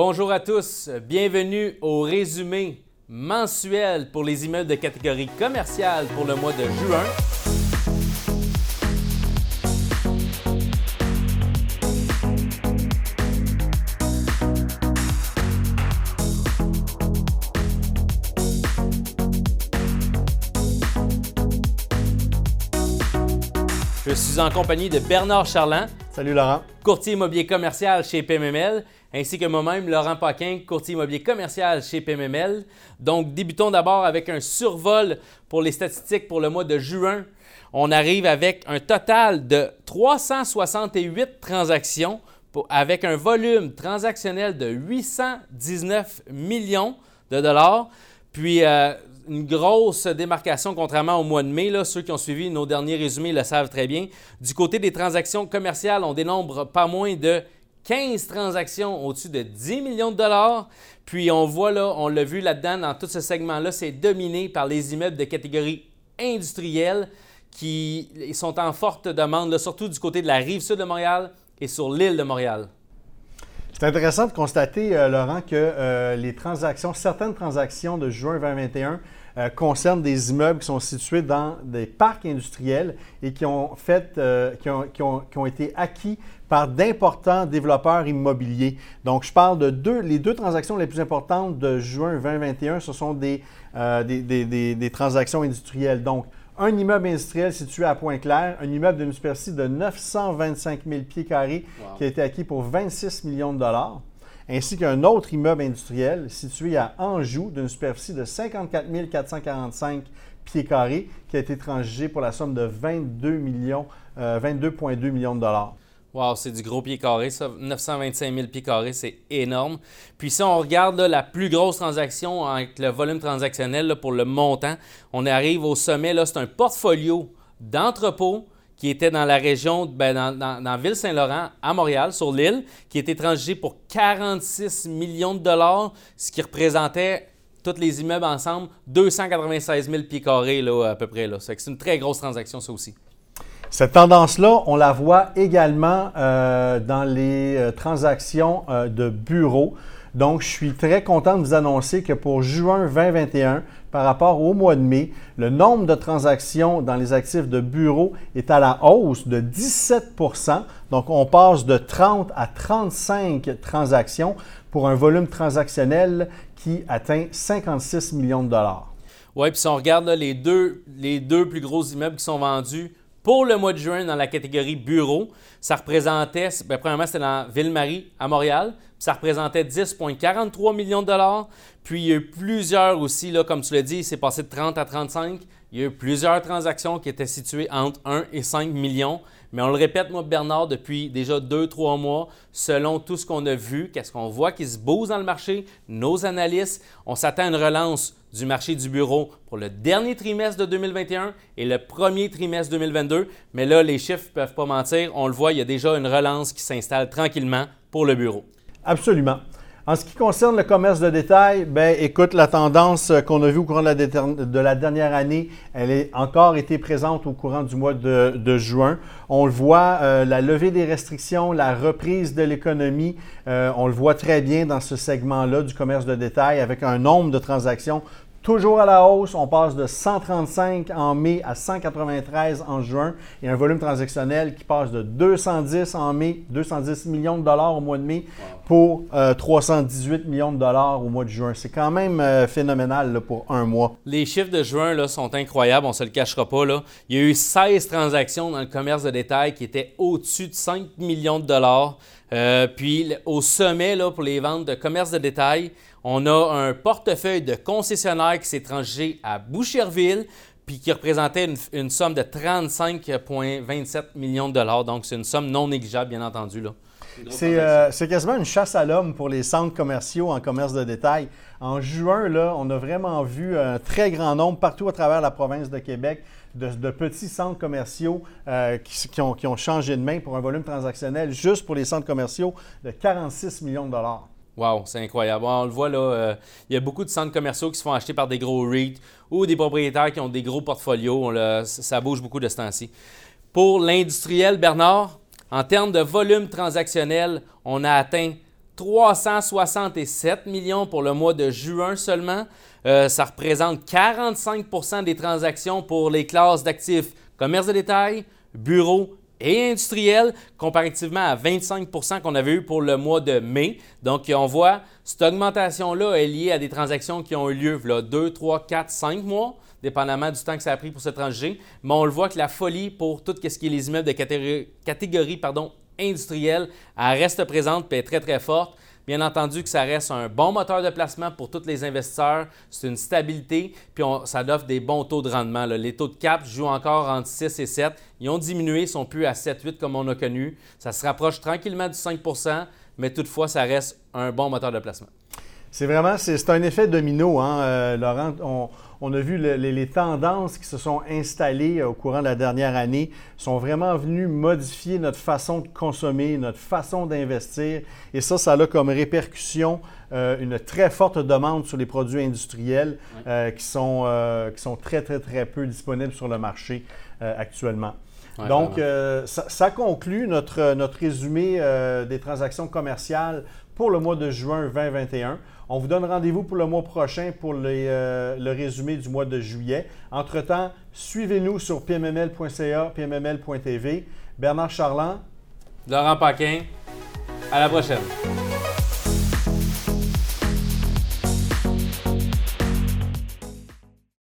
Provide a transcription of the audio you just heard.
Bonjour à tous, bienvenue au résumé mensuel pour les immeubles de catégorie commerciale pour le mois de juin. Je suis en compagnie de Bernard Charland, Salut Laurent. courtier immobilier commercial chez PMML, ainsi que moi-même, Laurent Paquin, courtier immobilier commercial chez PMML. Donc, débutons d'abord avec un survol pour les statistiques pour le mois de juin. On arrive avec un total de 368 transactions avec un volume transactionnel de 819 millions de dollars. Puis, euh, une grosse démarcation, contrairement au mois de mai. Ceux qui ont suivi nos derniers résumés le savent très bien. Du côté des transactions commerciales, on dénombre pas moins de 15 transactions au-dessus de 10 millions de dollars. Puis on voit là, on l'a vu là-dedans, dans tout ce segment-là, c'est dominé par les immeubles de catégorie industrielle qui sont en forte demande, surtout du côté de la rive sud de Montréal et sur l'île de Montréal. C'est intéressant de constater, euh, Laurent, que euh, les transactions, certaines transactions de juin 2021 euh, concernent des immeubles qui sont situés dans des parcs industriels et qui ont, fait, qui ont, été acquis par d'importants développeurs immobiliers. Donc, je parle de deux, les deux transactions les plus importantes de juin 2021, ce sont des- des transactions industrielles. Donc, un immeuble industriel situé à Pointe-Claire, un immeuble d'une superficie de 925 000 pieds carrés qui a été acquis pour 26 millions de dollars, ainsi qu'un autre immeuble industriel situé à Anjou d'une superficie de 54 445 pieds carrés qui a été transigé pour la somme de 22 millions, euh, 22,2 millions de dollars. Wow, c'est du gros pied carré, ça. 925 000 pieds carrés, c'est énorme. Puis si on regarde la plus grosse transaction avec le volume transactionnel pour le montant, on arrive au sommet, c'est un portfolio d'entrepôts qui était dans la région, ben, dans, dans, Ville-Saint-Laurent, à Montréal, sur l'île, qui été transigé pour 46 millions de dollars, ce qui représentait tous les immeubles ensemble 296 000 pieds carrés là, à peu près. C'est une très grosse transaction, ça aussi. Cette tendance-là, on la voit également euh, dans les euh, transactions euh, de bureaux. Donc, je suis très content de vous annoncer que pour juin 2021, par rapport au mois de mai, le nombre de transactions dans les actifs de bureaux est à la hausse de 17% Donc, on passe de 30 à 35 transactions pour un volume transactionnel qui atteint 56 millions de dollars. Oui, puis si on regarde là, les, deux, les deux plus gros immeubles qui sont vendus pour le mois de juin dans la catégorie bureau, ça représentait, ben, premièrement, c'était dans Ville-Marie à Montréal, ça représentait 10,43 millions de dollars. Puis il y a eu plusieurs aussi, là, comme tu l'as dit, c'est passé de 30 à 35. Il y a eu plusieurs transactions qui étaient situées entre 1 et 5 millions. Mais on le répète, moi, Bernard, depuis déjà deux, trois mois, selon tout ce qu'on a vu, qu'est-ce qu'on voit qui se bouge dans le marché, nos analystes, on s'attend à une relance du marché du bureau pour le dernier trimestre de 2021 et le premier trimestre 2022. Mais là, les chiffres ne peuvent pas mentir. On le voit, il y a déjà une relance qui s'installe tranquillement pour le bureau. Absolument. En ce qui concerne le commerce de détail, ben écoute, la tendance euh, qu'on a vue au courant de la, dernière année, elle est encore été présente au courant du mois de, de juin. On le voit, euh, la levée des restrictions, la reprise de l'économie, euh, on le voit très bien dans ce segment-là du commerce de détail avec un nombre de transactions toujours à la hausse. On passe de 135 en mai à 193 en juin et un volume transactionnel qui passe de 210 en mai, 210 millions de dollars au mois de mai pour euh, 318 millions de dollars au mois de juin. C'est quand même euh, phénoménal pour un mois. Les chiffres de juin là, sont incroyables, on ne se le cachera pas. Là. Il y a eu 16 transactions dans le commerce de détail qui étaient au-dessus de 5 millions de dollars. Euh, puis au sommet là, pour les ventes de commerce de détail, on a un portefeuille de concessionnaires qui s'est tranché à Boucherville, puis qui représentait une, une somme de 35,27 millions de dollars. Donc c'est une somme non négligeable, bien entendu. Là. C'est euh, c'est quasiment une chasse à l'homme pour les centres commerciaux en commerce de détail. En juin, là, on a vraiment vu un très grand nombre partout à travers la province de Québec de, de petits centres commerciaux euh, qui, qui ont, qui ont changé de main pour un volume transactionnel juste pour les centres commerciaux de 46 millions de dollars. Wow, c'est incroyable. On le voit là, euh, il y a beaucoup de centres commerciaux qui se font acheter par des gros REIT ou des propriétaires qui ont des gros portfolios. On le- ça bouge beaucoup de ce temps-ci. Pour l'industriel, Bernard, en termes de volume transactionnel, on a atteint 367 millions pour le mois de juin seulement. Euh, ça représente 45% des transactions pour les classes d'actifs commerce de détail, bureau et industriel, comparativement à 25% qu'on avait eu pour le mois de mai. Donc, on voit, cette augmentation-là est liée à des transactions qui ont eu lieu là, 2, 3, 4, 5 mois, dépendamment du temps que ça a pris pour se transiger. Mais on le voit que la folie pour tout ce qui est les immeubles de catégorie, pardon, industrielle, elle reste présente et est très, très forte. Bien entendu que ça reste un bon moteur de placement pour tous les investisseurs. C'est une stabilité, puis ça offre des bons taux de rendement. Les taux de cap jouent encore entre 6 et 7. Ils ont diminué, ils sont plus à 7-8 comme on a connu. Ça se rapproche tranquillement du 5% mais toutefois, ça reste un bon moteur de placement. C'est vraiment, c'est un effet domino, hein, euh, Laurent. A vu les, tendances qui se sont installées au courant de la dernière année sont vraiment venues modifier notre façon de consommer, notre façon d'investir. Et ça, ça a comme répercussion euh, une très forte demande sur les produits industriels euh, qui, sont, qui sont très, très, très peu disponibles sur le marché actuellement. Donc, ça, ça, conclut notre, notre résumé des transactions commerciales pour le mois de juin 2021. On vous donne rendez-vous pour le mois prochain pour euh, le résumé du mois de juillet. Entre-temps, suivez-nous sur pmml.ca, pmml.tv. Bernard Charland. Laurent Paquin. À la prochaine.